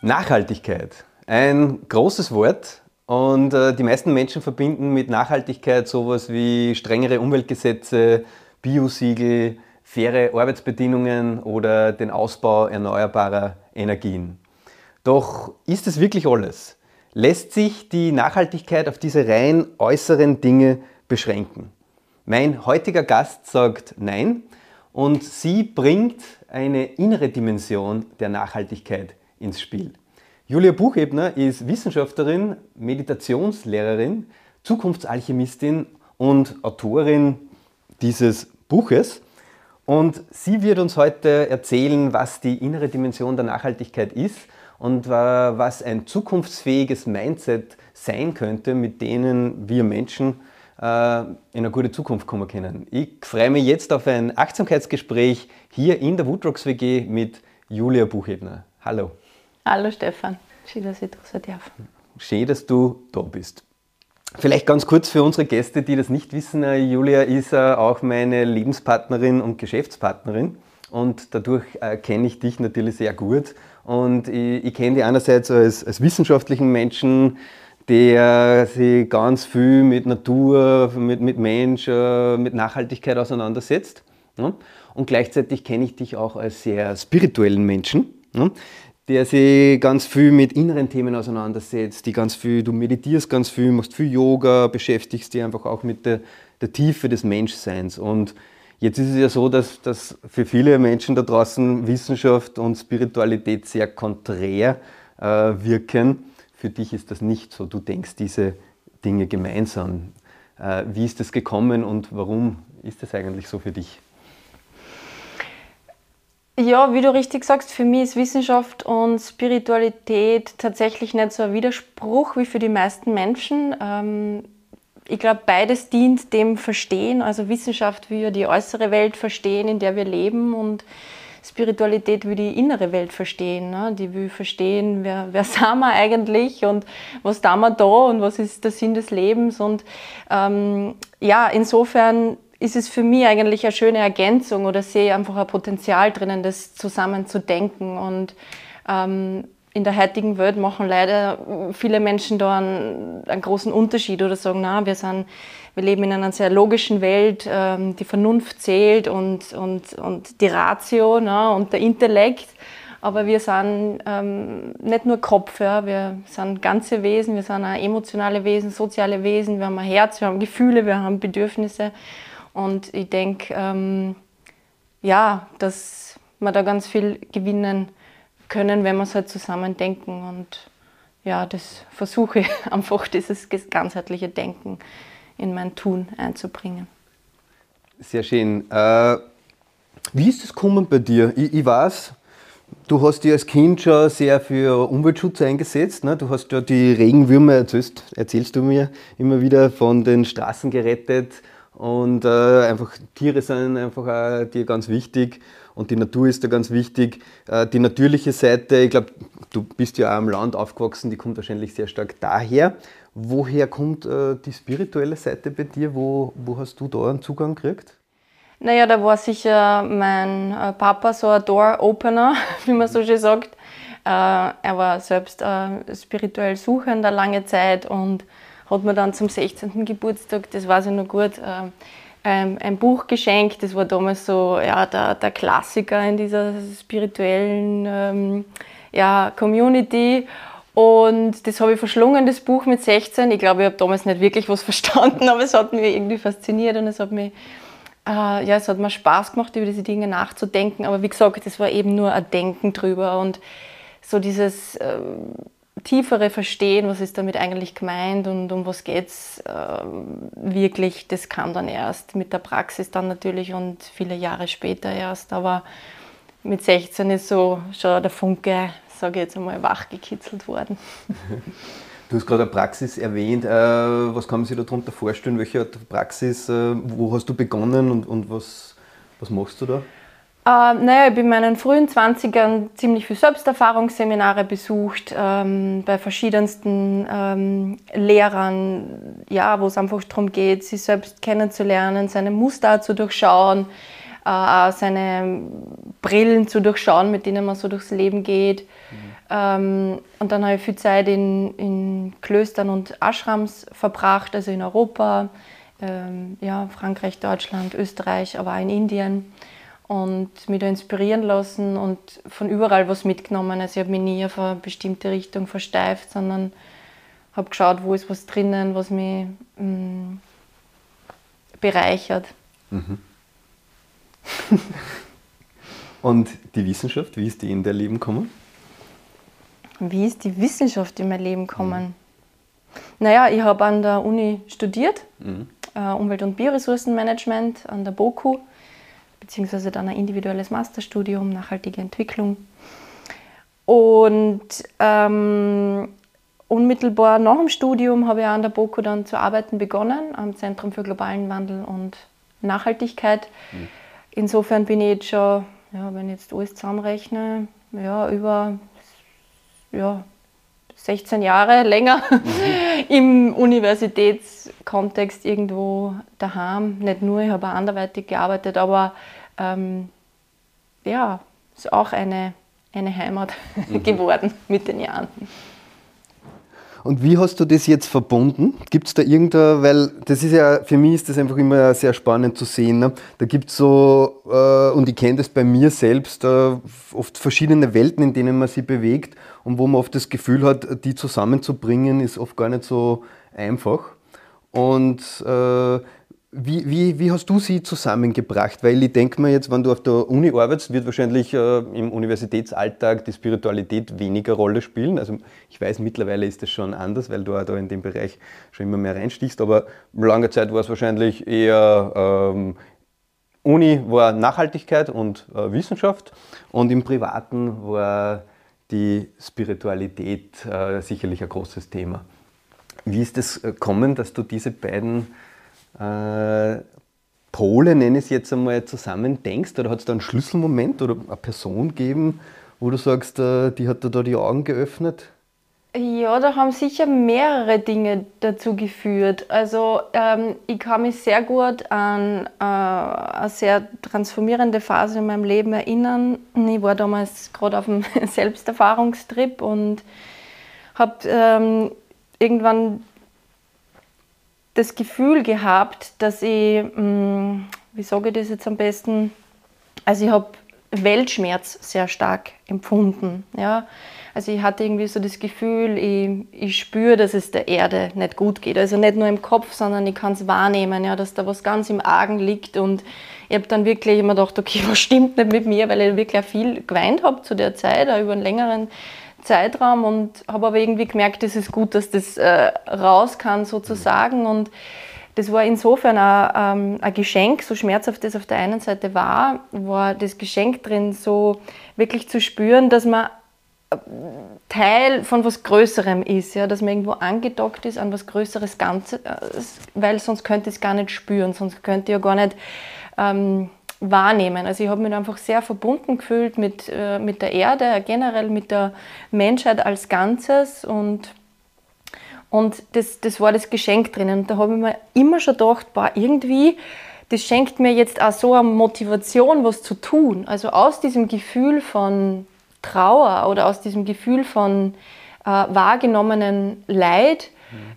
Nachhaltigkeit. Ein großes Wort und äh, die meisten Menschen verbinden mit Nachhaltigkeit sowas wie strengere Umweltgesetze, Biosiegel, faire Arbeitsbedingungen oder den Ausbau erneuerbarer Energien. Doch ist es wirklich alles? Lässt sich die Nachhaltigkeit auf diese rein äußeren Dinge beschränken? Mein heutiger Gast sagt Nein und sie bringt eine innere Dimension der Nachhaltigkeit ins Spiel. Julia Buchebner ist Wissenschaftlerin, Meditationslehrerin, Zukunftsalchemistin und Autorin dieses Buches. Und sie wird uns heute erzählen, was die innere Dimension der Nachhaltigkeit ist und was ein zukunftsfähiges Mindset sein könnte, mit denen wir Menschen äh, in eine gute Zukunft kommen können. Ich freue mich jetzt auf ein Achtsamkeitsgespräch hier in der Woodrocks WG mit Julia Buchebner. Hallo. Hallo Stefan, schön, dass ich da sein darf. Schön, dass du da bist. Vielleicht ganz kurz für unsere Gäste, die das nicht wissen, äh, Julia ist äh, auch meine Lebenspartnerin und Geschäftspartnerin und dadurch kenne ich dich natürlich sehr gut und ich, ich kenne dich einerseits als, als wissenschaftlichen Menschen, der sich ganz viel mit Natur, mit, mit Mensch, mit Nachhaltigkeit auseinandersetzt. Und gleichzeitig kenne ich dich auch als sehr spirituellen Menschen, der sich ganz viel mit inneren Themen auseinandersetzt, die ganz viel, du meditierst ganz viel, machst viel Yoga, beschäftigst dich einfach auch mit der, der Tiefe des Menschseins. Und jetzt ist es ja so, dass, dass für viele Menschen da draußen Wissenschaft und Spiritualität sehr konträr äh, wirken. Für dich ist das nicht so. Du denkst diese Dinge gemeinsam. Äh, wie ist das gekommen und warum ist das eigentlich so für dich? Ja, wie du richtig sagst, für mich ist Wissenschaft und Spiritualität tatsächlich nicht so ein Widerspruch wie für die meisten Menschen. Ähm, ich glaube, beides dient dem Verstehen. Also Wissenschaft will ja die äußere Welt verstehen, in der wir leben und Spiritualität will die innere Welt verstehen. Ne? Die will verstehen, wer, wer sind wir eigentlich und was tun wir da und was ist der Sinn des Lebens. Und ähm, ja, insofern ist es für mich eigentlich eine schöne Ergänzung oder sehe einfach ein Potenzial drinnen, das zusammen zu denken. Und ähm, in der heutigen Welt machen leider viele Menschen da einen, einen großen Unterschied oder sagen, na, wir, sind, wir leben in einer sehr logischen Welt, ähm, die Vernunft zählt und, und, und die Ratio na, und der Intellekt. Aber wir sind ähm, nicht nur Kopf, ja, wir sind ganze Wesen, wir sind auch emotionale Wesen, soziale Wesen, wir haben ein Herz, wir haben Gefühle, wir haben Bedürfnisse. Und ich denke, ähm, ja, dass wir da ganz viel gewinnen können, wenn wir es halt zusammen denken. Und ja, das versuche ich einfach, dieses ganzheitliche Denken in mein Tun einzubringen. Sehr schön. Äh, wie ist das gekommen bei dir? Ich, ich, weiß, du hast dich als Kind schon sehr für Umweltschutz eingesetzt. Ne? Du hast ja die Regenwürmer, erzählst, erzählst du mir immer wieder, von den Straßen gerettet und äh, einfach Tiere sind einfach auch dir ganz wichtig und die Natur ist da ganz wichtig. Äh, die natürliche Seite, ich glaube, du bist ja auch am Land aufgewachsen, die kommt wahrscheinlich sehr stark daher. Woher kommt äh, die spirituelle Seite bei dir? Wo, wo hast du da einen Zugang gekriegt? Naja, da war sicher mein äh, Papa so ein Door-Opener, wie man so schön sagt. Äh, er war selbst äh, spirituell suchender lange Zeit und hat mir dann zum 16. Geburtstag, das weiß ich noch gut, äh, ein, ein Buch geschenkt. Das war damals so ja, der, der Klassiker in dieser spirituellen ähm, ja, Community. Und das habe ich verschlungen, das Buch mit 16. Ich glaube, ich habe damals nicht wirklich was verstanden, aber es hat mich irgendwie fasziniert und es hat mich, äh, ja, es hat mir Spaß gemacht, über diese Dinge nachzudenken. Aber wie gesagt, das war eben nur ein Denken drüber und so dieses äh, tiefere Verstehen, was ist damit eigentlich gemeint und um was geht es äh, wirklich, das kam dann erst mit der Praxis dann natürlich und viele Jahre später erst. Aber mit 16 ist so schon der Funke, sage ich jetzt einmal, wachgekitzelt worden. Du hast gerade eine Praxis erwähnt. Äh, was kann man sich darunter vorstellen? Welche Praxis, äh, wo hast du begonnen und, und was, was machst du da? Äh, naja, ich habe in meinen frühen 20ern ziemlich viel Selbsterfahrungsseminare besucht, ähm, bei verschiedensten ähm, Lehrern, ja, wo es einfach darum geht, sich selbst kennenzulernen, seine Muster zu durchschauen, äh, seine Brillen zu durchschauen, mit denen man so durchs Leben geht. Mhm. Ähm, und dann habe ich viel Zeit in, in Klöstern und Ashrams verbracht, also in Europa, ähm, ja, Frankreich, Deutschland, Österreich, aber auch in Indien. Und mich da inspirieren lassen und von überall was mitgenommen. Also ich habe mich nie auf eine bestimmte Richtung versteift, sondern habe geschaut, wo ist was drinnen, was mich mh, mm, bereichert. Mhm. und die Wissenschaft, wie ist die in dein Leben gekommen? Wie ist die Wissenschaft in mein Leben gekommen? Mhm. Naja, ich habe an der Uni studiert, mhm. äh, Umwelt- und Bioressourcenmanagement an der BOKU, beziehungsweise dann ein individuelles Masterstudium, nachhaltige Entwicklung. Und ähm, unmittelbar nach dem Studium habe ich an der BOKU dann zu arbeiten begonnen, am Zentrum für globalen Wandel und Nachhaltigkeit. Mhm. Insofern bin ich jetzt schon, ja, wenn ich jetzt alles zusammenrechne, ja, über ja, 16 Jahre länger mhm. im Universitätskontext irgendwo daheim. Nicht nur, ich habe auch anderweitig gearbeitet, aber ähm, ja, ist auch eine, eine Heimat mhm. geworden mit den Jahren. Und wie hast du das jetzt verbunden? Gibt es da irgendein, weil das ist ja, für mich ist das einfach immer sehr spannend zu sehen. Ne? Da gibt es so, äh, und ich kenne das bei mir selbst, äh, oft verschiedene Welten, in denen man sich bewegt und wo man oft das Gefühl hat, die zusammenzubringen, ist oft gar nicht so einfach. Und äh, wie, wie, wie, hast du sie zusammengebracht? Weil ich denke mir jetzt, wenn du auf der Uni arbeitest, wird wahrscheinlich äh, im Universitätsalltag die Spiritualität weniger Rolle spielen. Also ich weiß, mittlerweile ist das schon anders, weil du auch da in dem Bereich schon immer mehr reinstichst. Aber lange Zeit war es wahrscheinlich eher ähm, Uni war Nachhaltigkeit und äh, Wissenschaft und im Privaten war die Spiritualität äh, sicherlich ein großes Thema. Wie ist es gekommen, dass du diese beiden äh, Pole, nenne ich es jetzt einmal, zusammen denkst? Oder hat es da einen Schlüsselmoment oder eine Person gegeben, wo du sagst, äh, die hat dir da die Augen geöffnet? Ja, da haben sicher mehrere Dinge dazu geführt. Also ähm, ich kann mich sehr gut an äh, eine sehr transformierende Phase in meinem Leben erinnern. Ich war damals gerade auf einem Selbsterfahrungstrip und habe ähm, irgendwann das Gefühl gehabt, dass ich, mm, wie sage ich das jetzt am besten, also ich habe Weltschmerz sehr stark empfunden. Ja? Also ich hatte irgendwie so das Gefühl, ich, ich spüre, dass es der Erde nicht gut geht. Also nicht nur im Kopf, sondern ich kann es wahrnehmen, ja, dass da was ganz im Argen liegt. Und ich habe dann wirklich immer gedacht, okay, was stimmt nicht mit mir, weil ich wirklich viel geweint habe zu der Zeit, auch über einen längeren Zeitraum und habe aber irgendwie gemerkt, es ist gut, dass das äh, raus kann sozusagen. Und das war insofern ein, ähm, ein Geschenk, so schmerzhaft das auf der einen Seite war, war das Geschenk drin, so wirklich zu spüren, dass man äh, Teil von was Größerem ist, ja, dass man irgendwo angedockt ist an was Größeres Ganzes, weil sonst könnte ich es gar nicht spüren, sonst könnte ich ja gar nicht ähm, wahrnehmen. Also ich habe mich einfach sehr verbunden gefühlt mit, äh, mit der Erde, generell mit der Menschheit als Ganzes und, und das, das war das Geschenk drinnen. Und da habe ich mir immer schon gedacht, boah, irgendwie, das schenkt mir jetzt auch so eine Motivation, was zu tun. Also aus diesem Gefühl von Trauer oder aus diesem Gefühl von äh, wahrgenommenen Leid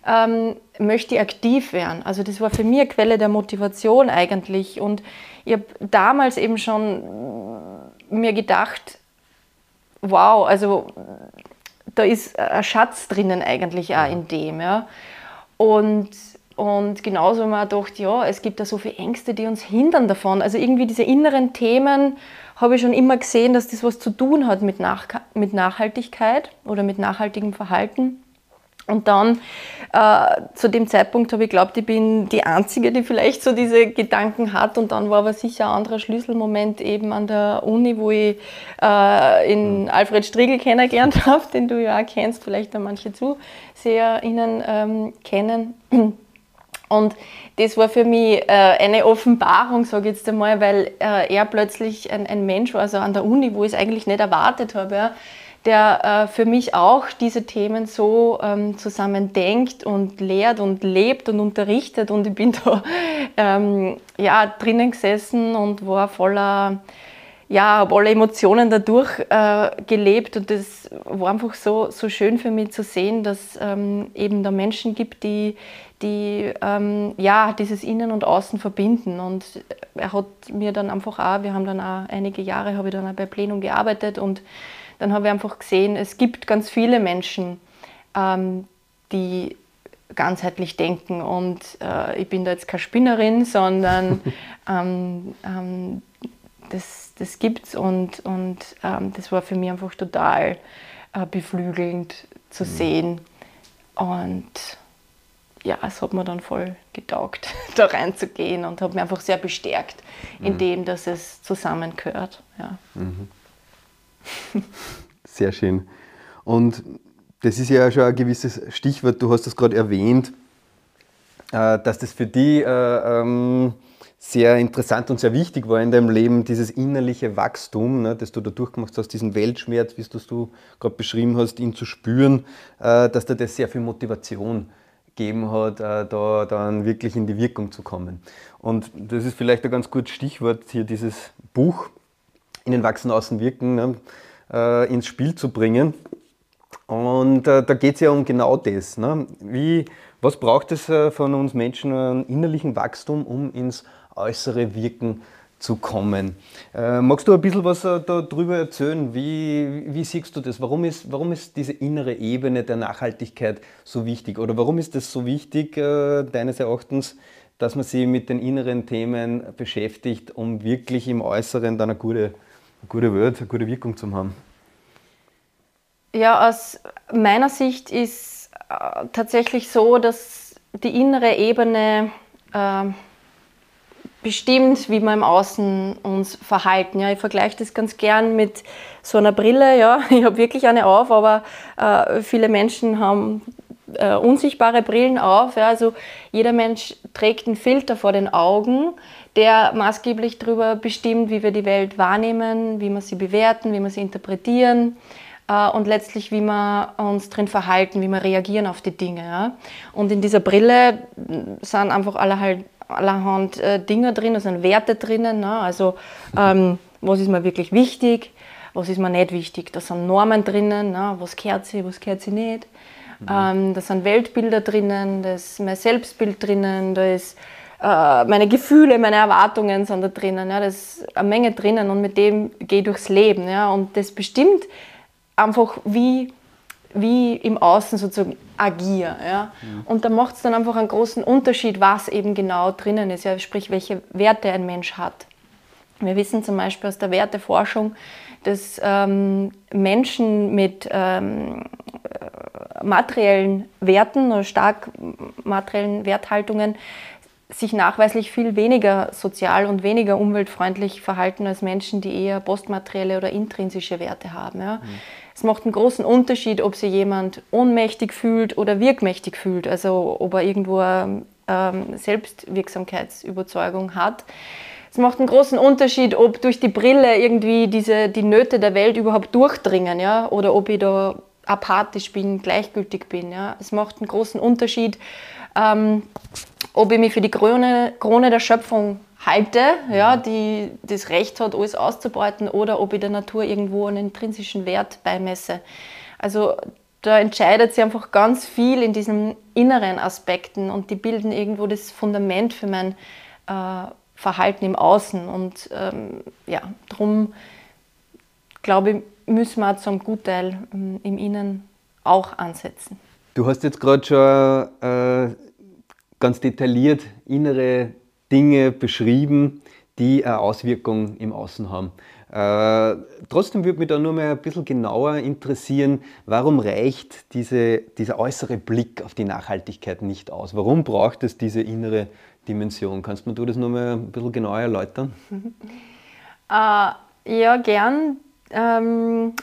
ähm, möchte ich aktiv werden. Also das war für mich eine Quelle der Motivation eigentlich. Und ich habe damals eben schon mir gedacht, wow, also da ist ein Schatz drinnen eigentlich auch in dem. Ja. Und, und genauso haben wir gedacht, ja, es gibt da so viele Ängste, die uns hindern davon. Also irgendwie diese inneren Themen habe ich schon immer gesehen, dass das was zu tun hat mit, Nach mit Nachhaltigkeit oder mit nachhaltigem Verhalten. Und dann äh, zu dem Zeitpunkt habe ich geglaubt, ich bin die Einzige, die vielleicht so diese Gedanken hat. Und dann war aber sicher ein anderer Schlüsselmoment eben an der Uni, wo ich äh, in Alfred Striegel kennengelernt habe, den du ja auch kennst, vielleicht auch manche ZuseherInnen ähm, kennen. Und das war für mich äh, eine Offenbarung, sage ich jetzt einmal, weil äh, er plötzlich ein, ein Mensch war, also an der Uni, wo ich es eigentlich nicht erwartet habe. Ja der äh, für mich auch diese Themen so ähm, zusammen denkt und lehrt und lebt und unterrichtet. Und ich bin da ähm, ja, drinnen gesessen und war voller ja, habe alle Emotionen dadurch äh, gelebt und das war einfach so, so schön für mich zu sehen, dass ähm, eben da Menschen gibt, die, die ähm, ja, dieses Innen und Außen verbinden. Und er hat mir dann einfach auch, wir haben dann auch einige Jahre, habe ich dann auch bei Plenum gearbeitet und dann habe ich einfach gesehen, es gibt ganz viele Menschen, ähm, die ganzheitlich denken. Und äh, ich bin da jetzt keine Spinnerin, sondern ähm, ähm, das, das gibt es und, und ähm, das war für mich einfach total äh, beflügelnd zu mhm. sehen. Und ja, es hat mir dann voll getaugt, da reinzugehen und hat mich einfach sehr bestärkt in mhm. dem, dass es zusammengehört. Ja. Mhm. Sehr schön. Und das ist ja schon ein gewisses Stichwort, du hast das gerade erwähnt, äh, dass das für dich äh, ähm, sehr interessant und sehr wichtig war in deinem Leben, dieses innerliche Wachstum, ne, das du da durchgemacht hast, diesen Weltschmerz, wie es du gerade beschrieben hast, ihn zu spüren, äh, dass dir das sehr viel Motivation gegeben hat, da dann wirklich in die Wirkung zu kommen. Und das ist vielleicht ein ganz gutes Stichwort, hier dieses Buch, Innen wachsen, außen wirken, ne, äh, ins Spiel zu bringen. Und äh, da geht es ja um genau das. Ne? Wie, was braucht es äh, von uns Menschen, einen innerlichen Wachstum, um ins äußere Wirken zu kommen. Äh, magst du ein bisschen was äh, darüber erzählen? Wie, wie siehst du das? Warum ist, warum ist diese innere Ebene der Nachhaltigkeit so wichtig? Oder warum ist es so wichtig, äh, deines Erachtens, dass man sich mit den inneren Themen beschäftigt, um wirklich im Äußeren dann eine gute, eine gute Welt, eine gute Wirkung zu haben? Ja, aus meiner Sicht ist äh, tatsächlich so, dass die innere Ebene äh, bestimmt, wie wir im Außen uns verhalten. Ja, ich vergleiche das ganz gern mit so einer Brille. Ja. Ich habe wirklich eine auf, aber äh, viele Menschen haben äh, unsichtbare Brillen auf. Ja. Also jeder Mensch trägt einen Filter vor den Augen, der maßgeblich darüber bestimmt, wie wir die Welt wahrnehmen, wie wir sie bewerten, wie wir sie interpretieren äh, und letztlich, wie wir uns drin verhalten, wie wir reagieren auf die Dinge. Ja. Und in dieser Brille sind einfach alle halt allerhand äh, Dinge drin, da sind Werte drinnen. Ne? Also ähm, was ist mir wirklich wichtig, was ist mir nicht wichtig. Da sind Normen drinnen, ne? was gehört sie, was gehört sie nicht. Mhm. Ähm, da sind Weltbilder drinnen, da ist mein Selbstbild drinnen, da ist äh, meine Gefühle, meine Erwartungen sind da drinnen. Ja? Da ist eine Menge drinnen und mit dem gehe ich durchs Leben. Ja? Und das bestimmt einfach, wie wie im Außen sozusagen agiere. Ja? Mhm. Und da macht es dann einfach einen großen Unterschied, was eben genau drinnen ist, ja? sprich, welche Werte ein Mensch hat. Wir wissen zum Beispiel aus der Werteforschung, dass ähm, Menschen mit ähm, materiellen Werten oder stark materiellen Werthaltungen sich nachweislich viel weniger sozial und weniger umweltfreundlich verhalten als Menschen, die eher postmaterielle oder intrinsische Werte haben. Ja. Mhm. Es macht einen großen Unterschied, ob sich jemand ohnmächtig fühlt oder wirkmächtig fühlt, also ob er irgendwo eine ähm, Selbstwirksamkeitsüberzeugung hat. Es macht einen großen Unterschied, ob durch die Brille irgendwie diese, die Nöte der Welt überhaupt durchdringen ja, oder ob ich da apathisch bin, gleichgültig bin. Ja. Es macht einen großen Unterschied, ähm, ob ich mich für die Krone, Krone der Schöpfung halte, ja, die das Recht hat, alles auszubeuten, oder ob ich der Natur irgendwo einen intrinsischen Wert beimesse. Also da entscheidet sich einfach ganz viel in diesen inneren Aspekten und die bilden irgendwo das Fundament für mein äh, Verhalten im Außen. Und ähm, ja, darum glaube ich, müssen wir zum Gutteil ähm, im Innen auch ansetzen. Du hast jetzt gerade schon äh, ganz detailliert innere Dinge beschrieben, die eine Auswirkung im Außen haben. Äh, trotzdem würde mich da nur mal ein bisschen genauer interessieren, warum reicht diese, dieser äußere Blick auf die Nachhaltigkeit nicht aus? Warum braucht es diese innere Dimension? Kannst du das nur mal ein bisschen genauer erläutern? Äh, ja, gern. Ähm,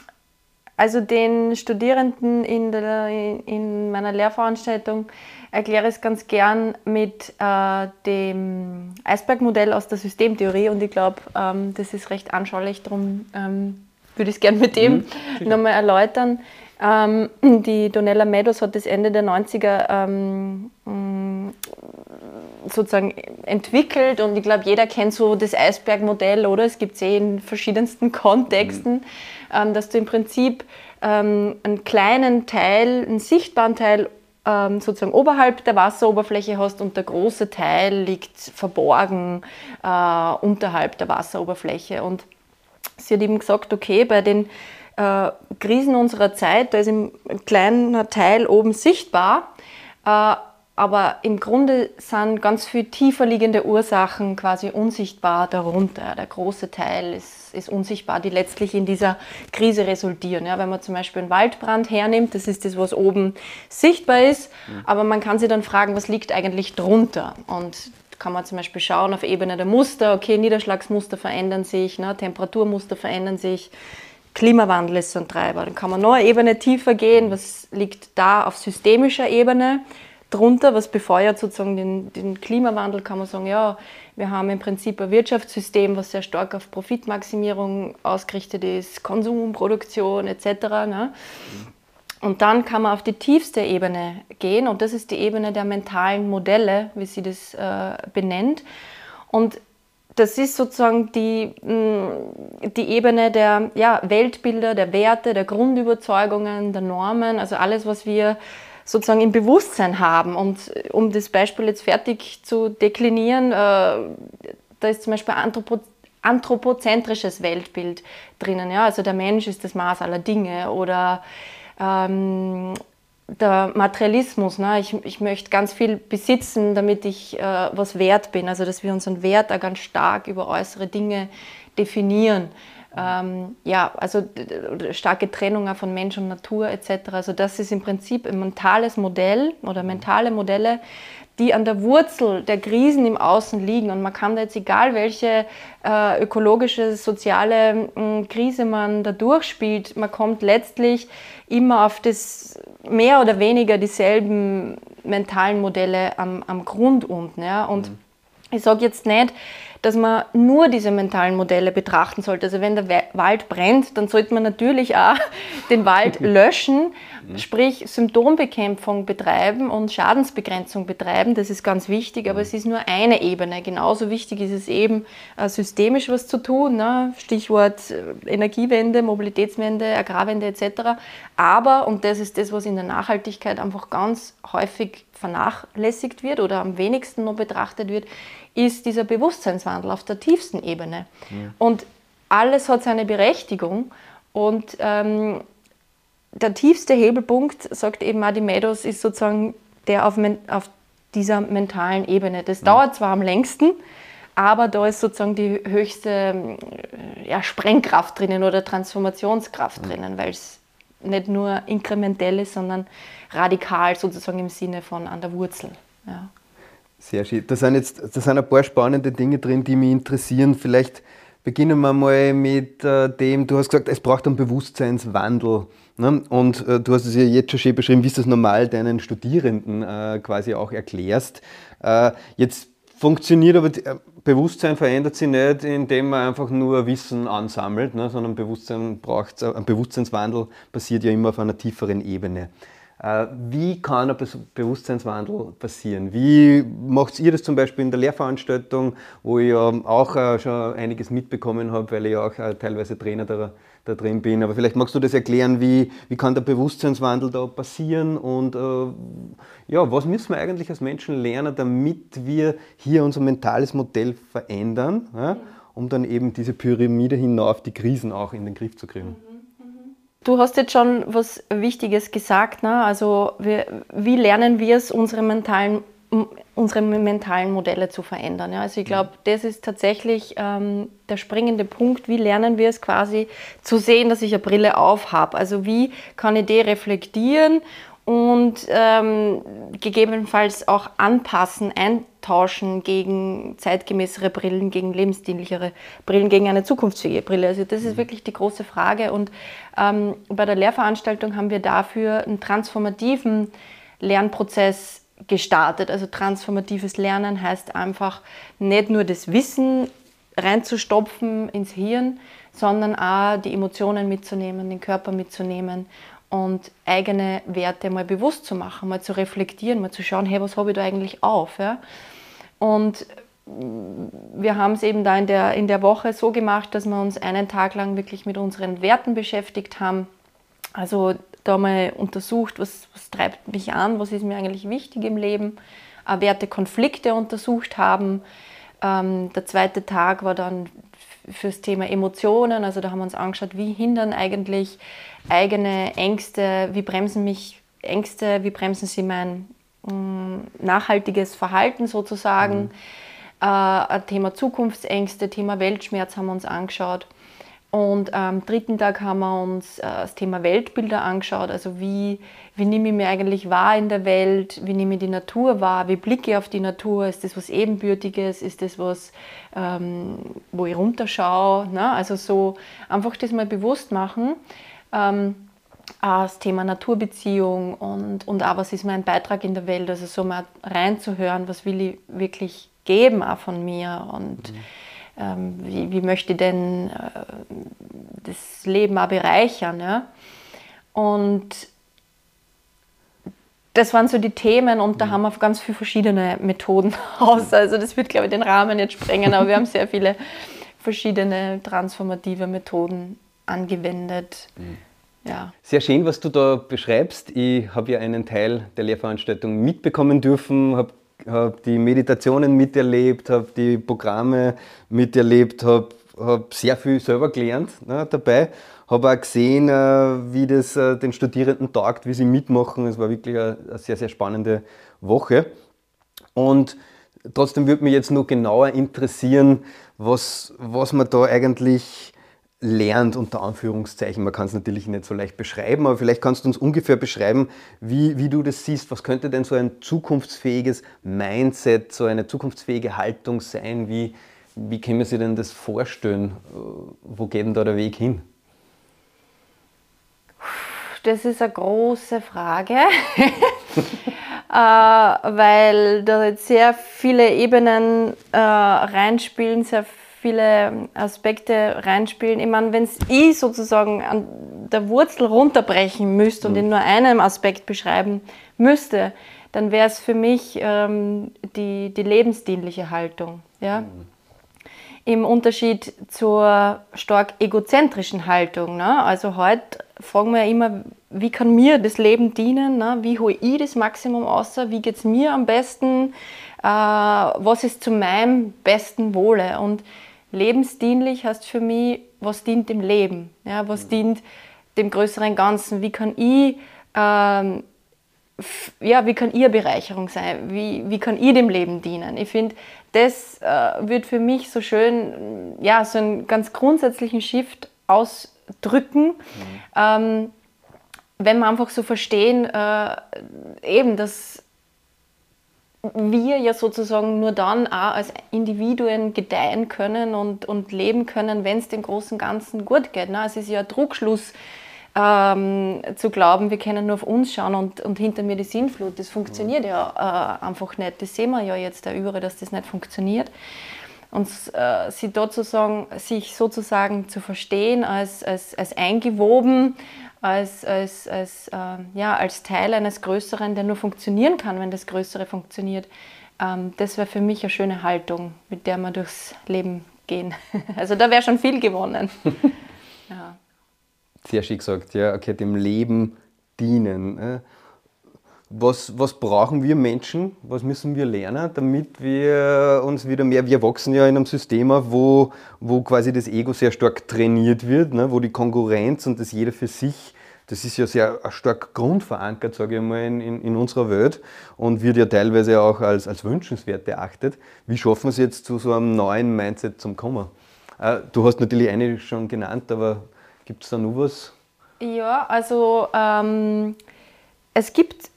also den Studierenden in, der, in meiner Lehrveranstaltung erkläre ich es ganz gern mit äh, dem Eisbergmodell aus der Systemtheorie und ich glaube, ähm, das ist recht anschaulich, darum ähm, würde ich es gern mit dem mhm, nochmal erläutern. Ähm, die Donella Meadows hat das Ende der 90er ähm, sozusagen entwickelt und ich glaube, jeder kennt so das Eisbergmodell, oder? Es gibt es eh in verschiedensten Kontexten, mhm. ähm, dass du im Prinzip ähm, einen kleinen Teil, einen sichtbaren Teil ähm, sozusagen oberhalb der Wasseroberfläche hast und der große Teil liegt verborgen äh, unterhalb der Wasseroberfläche. Und sie hat eben gesagt, okay, bei den äh, Krisen unserer Zeit, da ist ein kleiner Teil oben sichtbar, äh, aber im Grunde sind ganz viel tiefer liegende Ursachen quasi unsichtbar darunter. Der große Teil ist, ist unsichtbar, die letztlich in dieser Krise resultieren. Ja, wenn man zum Beispiel einen Waldbrand hernimmt, das ist das, was oben sichtbar ist, mhm. aber man kann sich dann fragen, was liegt eigentlich drunter? Und kann man zum Beispiel schauen auf Ebene der Muster, okay, Niederschlagsmuster verändern sich, ne, Temperaturmuster verändern sich, Klimawandel ist so ein Treiber. Dann kann man noch eine Ebene tiefer gehen, was liegt da auf systemischer Ebene drunter, was befeuert sozusagen den, den, Klimawandel, kann man sagen, ja, wir haben im Prinzip ein Wirtschaftssystem, was sehr stark auf Profitmaximierung ausgerichtet ist, Konsum, Produktion etc. Ne? Und dann kann man auf die tiefste Ebene gehen und das ist die Ebene der mentalen Modelle, wie sie das äh, benennt. Und das ist sozusagen die, mm, die Ebene der ja, Weltbilder, der Werte, der Grundüberzeugungen, der Normen, also alles, was wir sozusagen im Bewusstsein haben. Und um das Beispiel jetzt fertig zu deklinieren, äh, da ist zum Beispiel Anthropo anthropozentrisches Weltbild drinnen. Ja? Also der Mensch ist das Maß aller Dinge oder ähm, der Materialismus. Ne? Ich, ich möchte ganz viel besitzen, damit ich äh, was wert bin. Also dass wir unseren Wert auch ganz stark über äußere Dinge definieren. Ähm, ja, also starke Trennung von Mensch und Natur etc. Also das ist im Prinzip ein mentales Modell oder mentale Modelle, die an der Wurzel der Krisen im Außen liegen. Und man kann da jetzt, egal welche äh, ökologische, soziale äh, Krise man da durchspielt, man kommt letztlich immer auf das mehr oder weniger dieselben mentalen Modelle am, am Grund unten. Ja? Und mhm. ich sage jetzt nicht, dass man nur diese mentalen Modelle betrachten sollte. Also wenn der Wald brennt, dann sollte man natürlich auch den Wald löschen, mhm. sprich Symptombekämpfung betreiben und Schadensbegrenzung betreiben. Das ist ganz wichtig, aber mhm. es ist nur eine Ebene. Genauso wichtig ist es eben, äh, systemisch was zu tun. Ne? Stichwort äh, Energiewende, Mobilitätswende, Agrarwende etc. Aber, und das ist das, was in der Nachhaltigkeit einfach ganz häufig vernachlässigt wird oder am wenigsten noch betrachtet wird, ist dieser Bewusstseinswandel auf der tiefsten Ebene. Ja. Und alles hat seine Berechtigung und ähm, der tiefste Hebelpunkt, sagt eben Adi Meadows, ist sozusagen der auf, auf dieser mentalen Ebene. Das ja. dauert zwar am längsten, aber da ist sozusagen die höchste ja, Sprengkraft drinnen oder Transformationskraft ja. drinnen, weil es nicht nur inkrementell ist, sondern radikal sozusagen im Sinne von an der Wurzel. Ja. Sehr schön. Da sind jetzt da sind ein paar spannende Dinge drin, die mich interessieren. Vielleicht beginnen wir mal mit äh, dem, du hast gesagt, es braucht einen Bewusstseinswandel. Ne? Und äh, du hast es ja jetzt schon schön beschrieben, wie du es normal deinen Studierenden äh, quasi auch erklärst. Äh, jetzt funktioniert aber, äh, Bewusstsein verändert sich nicht, indem man einfach nur Wissen ansammelt, ne? sondern Bewusstsein braucht, ein Bewusstseinswandel passiert ja immer auf einer tieferen Ebene. Äh, wie kann ein Bewusstseinswandel passieren? Wie macht ihr das zum Beispiel in der Lehrveranstaltung, wo ich ja auch äh, schon einiges mitbekommen habe, weil ich auch äh, teilweise Trainer da, da drin bin. Aber vielleicht magst du das erklären, wie, wie kann der Bewusstseinswandel da passieren und äh, ja, was müssen wir eigentlich als Menschen lernen, damit wir hier unser mentales Modell verändern, ja, um dann eben diese Pyramide hinauf die Krisen auch in den Griff zu kriegen? Du hast jetzt schon was Wichtiges gesagt. Ne? Also wir, wie lernen wir es, unsere mentalen, unsere mentalen Modelle zu verändern? Ja? Also ich glaube, das ist tatsächlich ähm, der springende Punkt. Wie lernen wir es quasi zu sehen, dass ich eine Brille auf habe? Also wie kann ich die reflektieren und ähm, gegebenenfalls auch anpassen, eintauschen gegen zeitgemäßere Brillen, gegen lebensdienlichere Brillen, gegen eine zukunftsfähige Brille. Also das ist mhm. wirklich die große Frage. Und ähm, bei der Lehrveranstaltung haben wir dafür einen transformativen Lernprozess gestartet. Also transformatives Lernen heißt einfach nicht nur das Wissen reinzustopfen ins Hirn, sondern auch die Emotionen mitzunehmen, den Körper mitzunehmen und eigene Werte mal bewusst zu machen, mal zu reflektieren, mal zu schauen, hey, was habe ich da eigentlich auf? Ja? Und wir haben es eben da in der, in der Woche so gemacht, dass wir uns einen Tag lang wirklich mit unseren Werten beschäftigt haben. Also da mal untersucht, was, was treibt mich an, was ist mir eigentlich wichtig im Leben, Wertekonflikte untersucht haben. Ähm, der zweite Tag war dann fürs Thema Emotionen, also da haben wir uns angeschaut, wie hindern eigentlich eigene Ängste, wie bremsen mich Ängste, wie bremsen sie mein mh, mm, nachhaltiges Verhalten sozusagen. Mhm. Äh, Thema Zukunftsängste, Thema Weltschmerz haben wir uns angeschaut. Und am dritten Tag haben wir uns äh, das Thema Weltbilder angeschaut. Also wie, wie nehme ich mir eigentlich wahr in der Welt? Wie nehme ich die Natur wahr? Wie blicke ich auf die Natur? Ist das was Ebenbürtiges? Ist das was, ähm, wo ich runterschaue? Ne? Also so einfach das mal bewusst machen. Ähm, das Thema Naturbeziehung und, und auch was ist mein Beitrag in der Welt. Also so mal reinzuhören, was will ich wirklich geben auch von mir und mhm. Ähm, wie, wie möchte ich denn äh, das Leben auch bereichern. Ja? Und das waren so die Themen und da mhm. haben wir ganz viele verschiedene Methoden aus. Also das wird, glaube ich, den Rahmen jetzt sprengen, aber wir haben sehr viele verschiedene transformative Methoden angewendet. Mhm. Ja. Sehr schön, was du da beschreibst. Ich habe ja einen Teil der Lehrveranstaltung mitbekommen dürfen, habe habe die Meditationen miterlebt, habe die Programme miterlebt, habe hab sehr viel selber gelernt ne, dabei. Habe auch gesehen, äh, wie das äh, den Studierenden taugt, wie sie mitmachen. Es war wirklich eine, eine sehr, sehr spannende Woche. Und trotzdem würde mich jetzt noch genauer interessieren, was, was man da eigentlich lernt, unter Anführungszeichen. Man kann es natürlich nicht so leicht beschreiben, aber vielleicht kannst du uns ungefähr beschreiben, wie, wie du das siehst. Was könnte denn so ein zukunftsfähiges Mindset, so eine zukunftsfähige Haltung sein? Wie, wie kann man sich denn das vorstellen? Wo geht denn da der Weg hin? Das ist eine große Frage, äh, weil da jetzt sehr viele Ebenen äh, reinspielen, sehr viele Aspekte reinspielen. Ich meine, wenn es ich sozusagen an der Wurzel runterbrechen müsste und mhm. in nur einem Aspekt beschreiben müsste, dann wäre es für mich ähm, die, die lebensdienliche Haltung. Ja? Mhm. Im Unterschied zur stark egozentrischen Haltung. Ne? Also heute fragen wir ja immer, wie kann mir das Leben dienen? Ne? Wie hole ich das Maximum aus? Wie geht es mir am besten? Äh, was ist zu meinem besten Wohle? Und lebensdienlich heißt für mich, was dient dem Leben, ja, was mhm. dient dem größeren Ganzen, wie kann ich, ähm, ja, wie kann ihr Bereicherung sein, wie, wie kann ich dem Leben dienen. Ich finde, das äh, wird für mich so schön, ja, so einen ganz grundsätzlichen Shift ausdrücken. Mhm. Ähm, wenn wir einfach so verstehen, äh, eben, dass wir ja sozusagen nur dann auch als Individuen gedeihen können und, und leben können, wenn es dem großen Ganzen gut geht. Ne? Es ist ja ein Druckschluss ähm, zu glauben, wir können nur auf uns schauen und, und hinter mir die Sinnflut. Das funktioniert ja äh, einfach nicht. Das sehen wir ja jetzt da überall, dass das nicht funktioniert. Und äh, sie sozusagen, sich sozusagen zu verstehen als, als, als eingewoben, als, als, als, äh, ja, als Teil eines Größeren, der nur funktionieren kann, wenn das Größere funktioniert. Ähm, das wäre für mich eine schöne Haltung, mit der wir durchs Leben gehen. Also da wäre schon viel gewonnen. ja. Sehr schön gesagt, ja, okay, dem Leben dienen. Äh was, was brauchen wir Menschen, was müssen wir lernen, damit wir uns wieder mehr, wir wachsen ja in einem System auf, wo, wo quasi das Ego sehr stark trainiert wird, ne, wo die Konkurrenz und das jeder für sich, das ist ja sehr stark grundverankert, sage ich mal, in, in, in unserer Welt und wird ja teilweise auch als, als wünschenswert erachtet. Wie schaffen wir es jetzt zu so einem neuen Mindset zum Kommen? Äh, du hast natürlich eine schon genannt, aber gibt es da noch was? Ja, also ähm, es gibt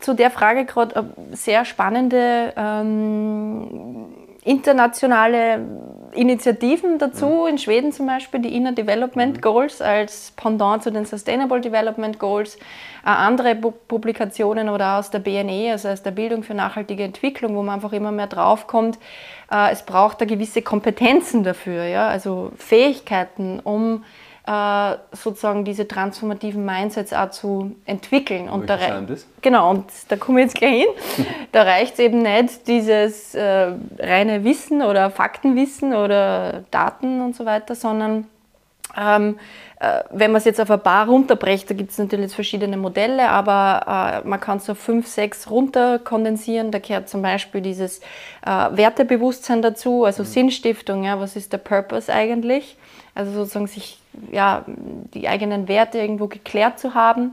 zu der Frage gerade sehr spannende ähm, internationale Initiativen dazu. Mhm. In Schweden zum Beispiel die Inner Development mhm. Goals als Pendant zu den Sustainable Development Goals. Äh, andere Publikationen oder aus der BNE, also aus der Bildung für nachhaltige Entwicklung, wo man einfach immer mehr draufkommt. Äh, es braucht da gewisse Kompetenzen dafür, ja? also Fähigkeiten, um äh, sozusagen diese transformativen Mindsets auch zu entwickeln. Und da? Genau, und da komme ich jetzt gleich hin. da reicht es eben nicht, dieses äh, reine Wissen oder Faktenwissen oder Daten und so weiter, sondern ähm, äh, wenn man es jetzt auf ein paar runterbrecht, da gibt es natürlich verschiedene Modelle, aber äh, man kann es auf fünf, sechs runter kondensieren. Da gehört zum Beispiel dieses äh, Wertebewusstsein dazu, also mhm. Sinnstiftung, ja, was ist der Purpose eigentlich? Also sozusagen sich ja, die eigenen Werte irgendwo geklärt zu haben.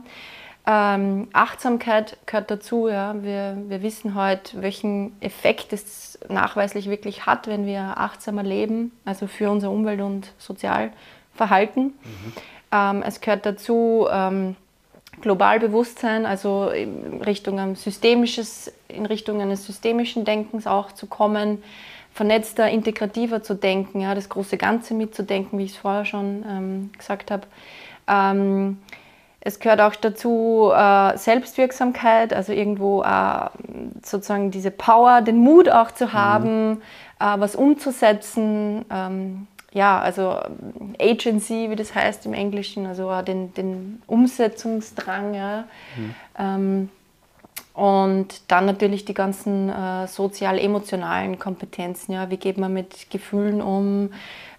Ähm, Achtsamkeit gehört dazu. Ja. Wir, wir wissen heute, welchen Effekt es nachweislich wirklich hat, wenn wir achtsamer leben, also für unser Umwelt- und Sozialverhalten. Mhm. Ähm, es gehört dazu, ähm, Globalbewusstsein, also in Richtung, systemisches, in Richtung eines systemischen Denkens auch zu kommen vernetzter, integrativer zu denken, ja, das große Ganze mitzudenken, wie ich es vorher schon ähm, gesagt habe. Ähm, es gehört auch dazu äh, Selbstwirksamkeit, also irgendwo äh, sozusagen diese Power, den Mut auch zu haben, mhm. äh, was umzusetzen. Ähm, ja, also Agency, wie das heißt im Englischen, also den, den Umsetzungsdrang. Ja. Mhm. Und dann natürlich die ganzen äh, sozial-emotionalen Kompetenzen. Ja. Wie geht man mit Gefühlen um,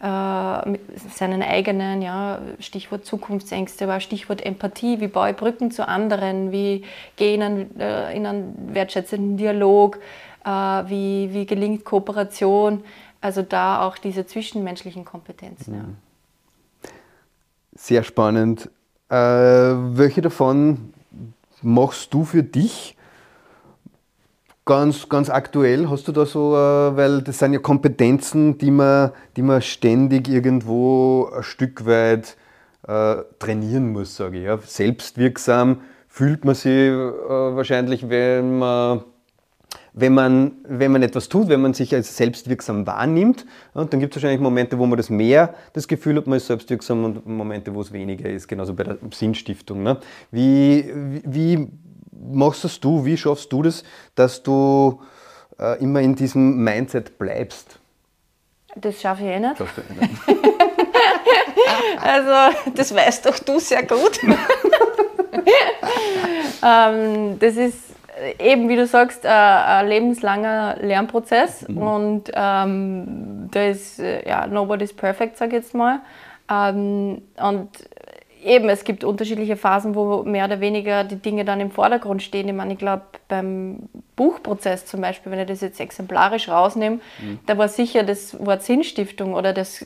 äh, mit seinen eigenen, ja, Stichwort Zukunftsängste, aber Stichwort Empathie. Wie baue ich Brücken zu anderen? Wie gehe ich in einen, äh, in einen wertschätzenden Dialog? Äh, wie, wie gelingt Kooperation? Also da auch diese zwischenmenschlichen Kompetenzen. Ja. Sehr spannend. Äh, welche davon machst du für dich Ganz, ganz aktuell hast du da so, äh, weil das sind ja Kompetenzen, die man, die man ständig irgendwo ein Stück weit äh, trainieren muss, sage ich. Ja. Selbstwirksam fühlt man sich äh, wahrscheinlich, wenn man, wenn, man, wenn man etwas tut, wenn man sich als selbstwirksam wahrnimmt. Ja, dann gibt es wahrscheinlich Momente, wo man das mehr das Gefühl hat, man ist selbstwirksam und Momente, wo es weniger ist, genauso bei der Sinnstiftung. Ne. Wie, wie machst das du? Wie schaffst du das, dass du äh, immer in diesem Mindset bleibst? Das schaffe ich eh nicht. Schaffst du eh nicht. also, das weißt doch du sehr gut. ähm, das ist eben, wie du sagst, ein lebenslanger Lernprozess mhm. und ähm, da ist, äh, ja, nobody's perfect, sag ich jetzt mal. Ähm, und eben, es gibt unterschiedliche Phasen, wo mehr oder weniger die Dinge dann im Vordergrund stehen. Ich meine, ich glaube, beim Buchprozess zum Beispiel, wenn ich das jetzt exemplarisch rausnehme, mhm. da war sicher das Wort Sinnstiftung oder das,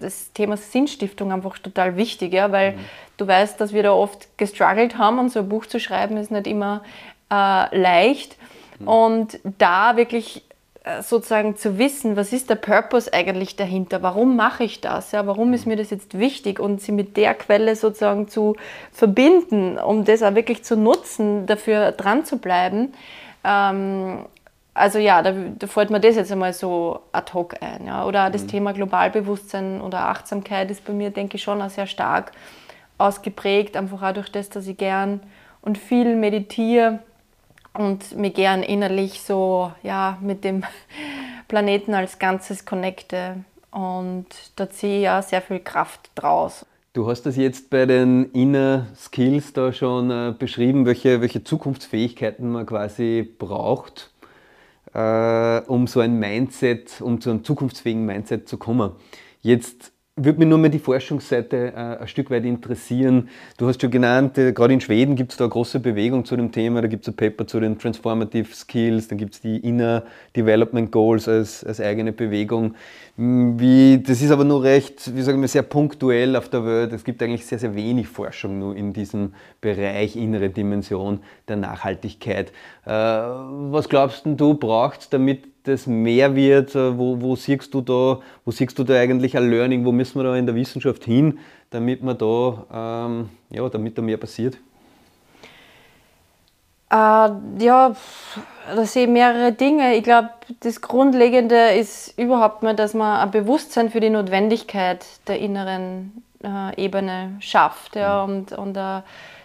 das Thema Sinnstiftung einfach total wichtig, ja, weil mhm. du weißt, dass wir da oft gestruggelt haben und so ein Buch zu schreiben ist nicht immer äh, leicht. Mhm. Und da wirklich sozusagen zu wissen, was ist der Purpose eigentlich dahinter, warum mache ich das, ja, warum ist mir das jetzt wichtig und sie mit der Quelle sozusagen zu verbinden, um das auch wirklich zu nutzen, dafür dran zu bleiben. Ähm, also ja, da, da fällt mir das jetzt einmal so ad hoc ein. Ja. Oder das mhm. Thema Globalbewusstsein oder Achtsamkeit ist bei mir, denke ich, schon auch sehr stark ausgeprägt, einfach auch durch das, dass ich gern und viel meditiere und mich gern innerlich so ja, mit dem Planeten als Ganzes connecte. Und da ziehe ich ja sehr viel Kraft draus. Du hast das jetzt bei den Inner Skills da schon äh, beschrieben, welche, welche Zukunftsfähigkeiten man quasi braucht, äh, um so ein Mindset, um zu einem zukunftsfähigen Mindset zu kommen. Jetzt würde mich nur mal die Forschungsseite äh, ein Stück weit interessieren. Du hast schon genannt, äh, gerade in Schweden gibt es da eine große Bewegung zu dem Thema. Da gibt es ein Paper zu den Transformative Skills, dann gibt es die Inner Development Goals als, als eigene Bewegung. Hm, wie, das ist aber nur recht, wie sagen wir, sehr punktuell auf der Welt. Es gibt eigentlich sehr, sehr wenig Forschung nur in diesem Bereich innere Dimension der Nachhaltigkeit. Äh, was glaubst du, braucht damit das mehr wird? Äh, wo, wo, siehst du da, wo siehst du da eigentlich ein Learning? Wo müssen wir da in der Wissenschaft hin, damit man da, ähm, ja, damit da mehr passiert? Äh, ja, da sehe ich mehrere Dinge. Ich glaube, das Grundlegende ist überhaupt mal, dass man ein Bewusstsein für die Notwendigkeit der inneren äh, Ebene schafft. Ja, mhm. und, und äh,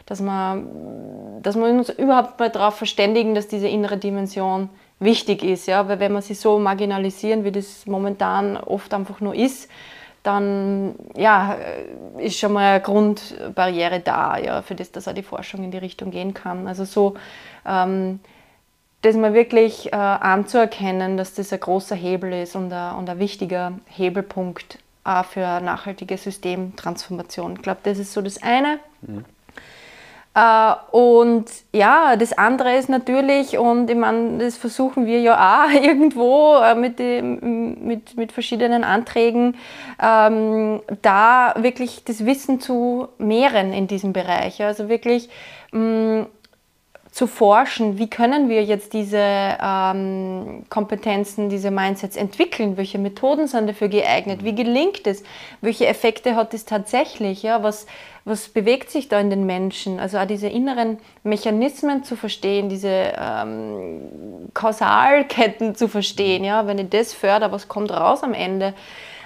dass, man, dass wir uns überhaupt mal darauf verständigen, dass diese innere Dimension wichtig ist. Ja? Weil wenn wir sie so marginalisieren, wie das momentan oft einfach nur ist, dann ja, ist schon mal eine Grundbarriere da, ja, für das, dass auch die Forschung in die Richtung gehen kann. Also so, ähm, das mal wirklich äh, anzuerkennen, dass das ein großer Hebel ist und ein, und ein wichtiger Hebelpunkt auch für nachhaltige Systemtransformation. Ich glaube, das ist so das eine. Mhm. Äh, und ja, das andere ist natürlich, und ich meine, das versuchen wir ja auch irgendwo äh, mit, dem, mit, mit verschiedenen Anträgen, ähm, da wirklich das Wissen zu mehren in diesem Bereich. Also wirklich mh, mm, zu forschen, wie können wir jetzt diese ähm, Kompetenzen, diese Mindsets entwickeln, welche Methoden sind dafür geeignet, wie gelingt es, welche Effekte hat es tatsächlich, ja, was, was bewegt sich da in den Menschen, also auch diese inneren Mechanismen zu verstehen, diese ähm, Kausalketten zu verstehen, ja, wenn ich das fördere, was kommt raus am Ende,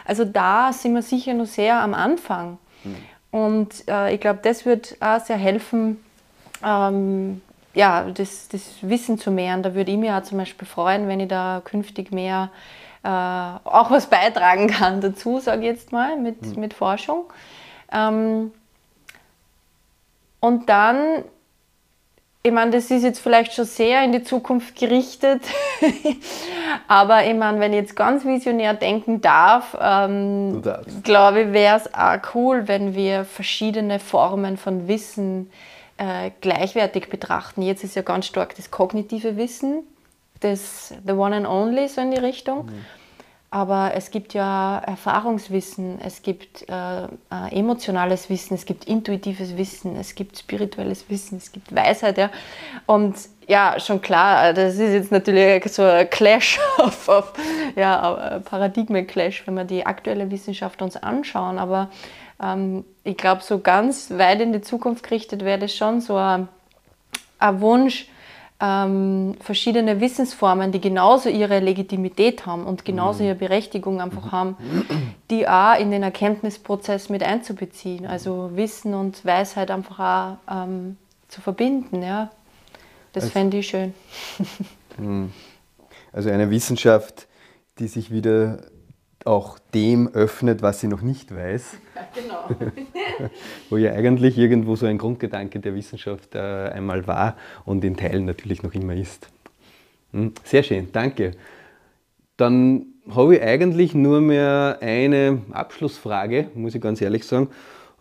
also da sind wir sicher noch sehr am Anfang. Mhm. und äh, ich glaube, das wird auch sehr helfen, ähm, ja, das, das Wissen zu mehren. Da würde ich mich auch zum Beispiel freuen, wenn ich da künftig mehr äh, auch was beitragen kann dazu, sage ich jetzt mal, mit, mhm. mit Forschung. Ähm, und dann, ich meine, das ist jetzt vielleicht schon sehr in die Zukunft gerichtet, aber ich meine, wenn ich jetzt ganz visionär denken darf, ähm, glaube ich, wäre es auch cool, wenn wir verschiedene Formen von Wissen äh, gleichwertig betrachten. Jetzt ist ja ganz stark das kognitive Wissen, das The One and Only so in die Richtung. Mhm. Aber es gibt ja Erfahrungswissen, es gibt äh, äh, emotionales Wissen, es gibt intuitives Wissen, es gibt spirituelles Wissen, es gibt Weisheit. Ja. Und ja, schon klar, äh, das ist jetzt natürlich so ein Clash auf, auf ja, Paradigmen-Clash, wenn wir die aktuelle Wissenschaft uns anschauen. Aber ähm, ich glaube, so ganz weit in die Zukunft gerichtet wäre das schon so ein, ein Wunsch, ähm, verschiedene Wissensformen, die genauso ihre Legitimität haben und genauso mhm. ihre Berechtigung einfach haben, die auch in den Erkenntnisprozess mit einzubeziehen. Also Wissen und Weisheit einfach auch ähm, zu verbinden. Ja. Das also, fände ich schön. Mhm. Also eine Wissenschaft, die sich wieder auch dem öffnet, was sie noch nicht weiß. Ja, genau. Wo ja eigentlich irgendwo so ein Grundgedanke der Wissenschaft äh, einmal war und in Teilen natürlich noch immer ist. Hm, sehr schön, danke. Dann habe ich eigentlich nur mehr eine Abschlussfrage, muss ich ganz ehrlich sagen.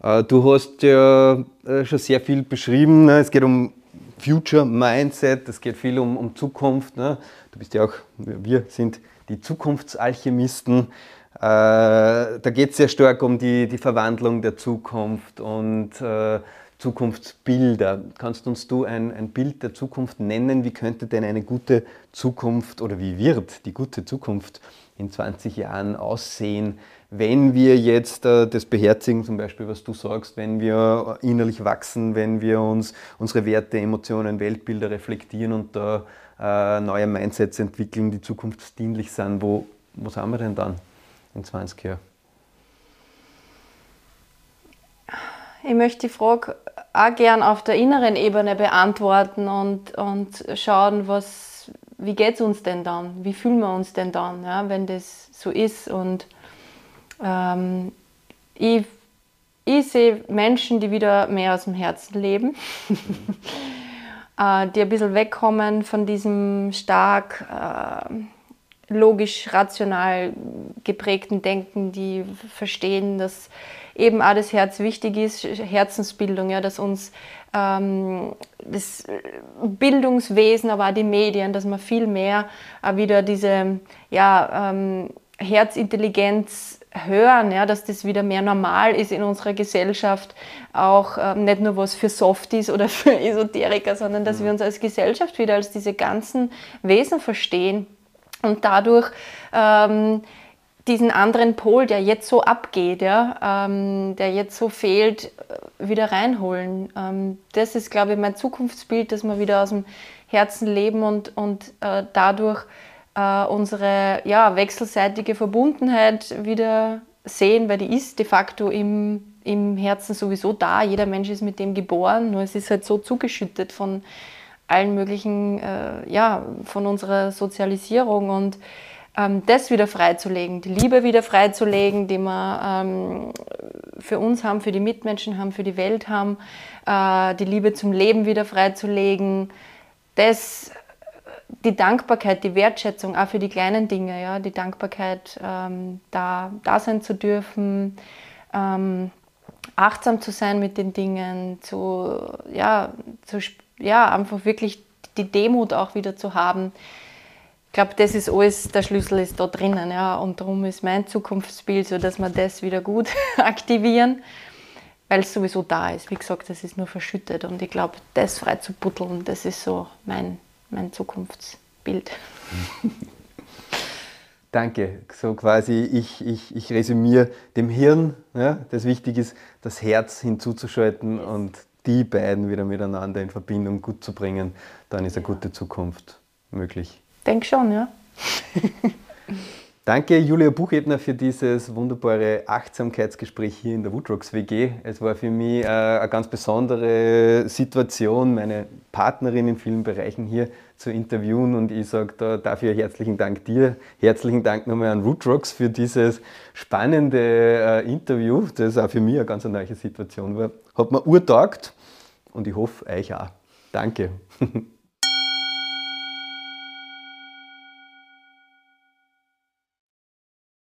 Äh, du hast ja äh, schon sehr viel beschrieben. Ne? Es geht um Future Mindset, es geht viel um, um Zukunft. Ne? Du bist ja auch, wir sind die Zukunftsalchemisten. Äh, da geht es sehr stark um die, die Verwandlung der Zukunft und äh, Zukunftsbilder. Kannst uns du ein, ein Bild der Zukunft nennen? Wie könnte denn eine gute Zukunft oder wie wird die gute Zukunft in 20 Jahren aussehen, wenn wir jetzt äh, das beherzigen, zum Beispiel, was du sagst, wenn wir innerlich wachsen, wenn wir uns unsere Werte, Emotionen, Weltbilder reflektieren und da äh, neue Mindsets entwickeln, die zukunftsdienlich sind, wo, wo sind wir denn dann in 20 Jahren? Ich möchte die Frage auch gern auf der inneren Ebene beantworten und, und schauen, was, wie geht es uns denn dann? Wie fühlen wir uns denn dann, ja, wenn das so ist? Und ähm, ich, ich sehe Menschen, die wieder mehr aus dem Herzen leben. Äh, die ein bisschen wegkommen von diesem stark äh, logisch, rational geprägten Denken, die verstehen, dass eben auch das Herz wichtig ist, Herzensbildung, ja, dass uns ähm, das Bildungswesen, aber auch die Medien, dass man viel mehr äh, wieder diese ja, ähm, Herzintelligenz hören, ja, dass das wieder mehr normal ist in unserer Gesellschaft, auch ähm, nicht nur was für Softies oder für Esoteriker, sondern dass mhm. wir uns als Gesellschaft wieder als diese ganzen Wesen verstehen und dadurch ähm, diesen anderen Pol, der jetzt so abgeht, ja, ähm, der jetzt so fehlt, äh, wieder reinholen. Ähm, das ist, glaube ich, mein Zukunftsbild, dass wir wieder aus dem Herzen leben und, und äh, dadurch äh, unsere ja, wechselseitige Verbundenheit wieder sehen, weil die ist de facto im, im Herzen sowieso da. Jeder Mensch ist mit dem geboren, nur es ist halt so zugeschüttet von allen möglichen, äh, ja, von unserer Sozialisierung und ähm, das wieder freizulegen, die Liebe wieder freizulegen, die wir ähm, für uns haben, für die Mitmenschen haben, für die Welt haben, äh, die Liebe zum Leben wieder freizulegen, das, die Dankbarkeit, die Wertschätzung auch für die kleinen Dinge, ja, die Dankbarkeit, ähm, da, da sein zu dürfen, ähm, achtsam zu sein mit den Dingen, zu, ja, zu, ja, einfach wirklich die Demut auch wieder zu haben. Ich glaube, das ist alles, der Schlüssel ist da drinnen. Ja. Und darum ist mein Zukunftsbild so, dass wir das wieder gut aktivieren, weil es sowieso da ist. Wie gesagt, das ist nur verschüttet. Und ich glaube, das frei zu butteln, das ist so mein, mein Zukunftsbild. Danke. So quasi, ich, ich, ich resümiere dem Hirn, ja, das wichtig ist, das Herz hinzuzuschalten und die beiden wieder miteinander in Verbindung gut zu bringen, dann ist eine gute Zukunft möglich. Denk schon, ja. Danke, Julia Buchebner, für dieses wunderbare Achtsamkeitsgespräch hier in der Woodrocks WG. Es war für mich äh, eine ganz besondere Situation, meine Partnerin in vielen Bereichen hier zu interviewen und ich sage da dafür herzlichen Dank dir. Herzlichen Dank nochmal an Woodrocks für dieses spannende äh, Interview, das auch für mich eine ganz neue Situation war. Hat mir urtaugt und ich hoffe, euch auch. Danke.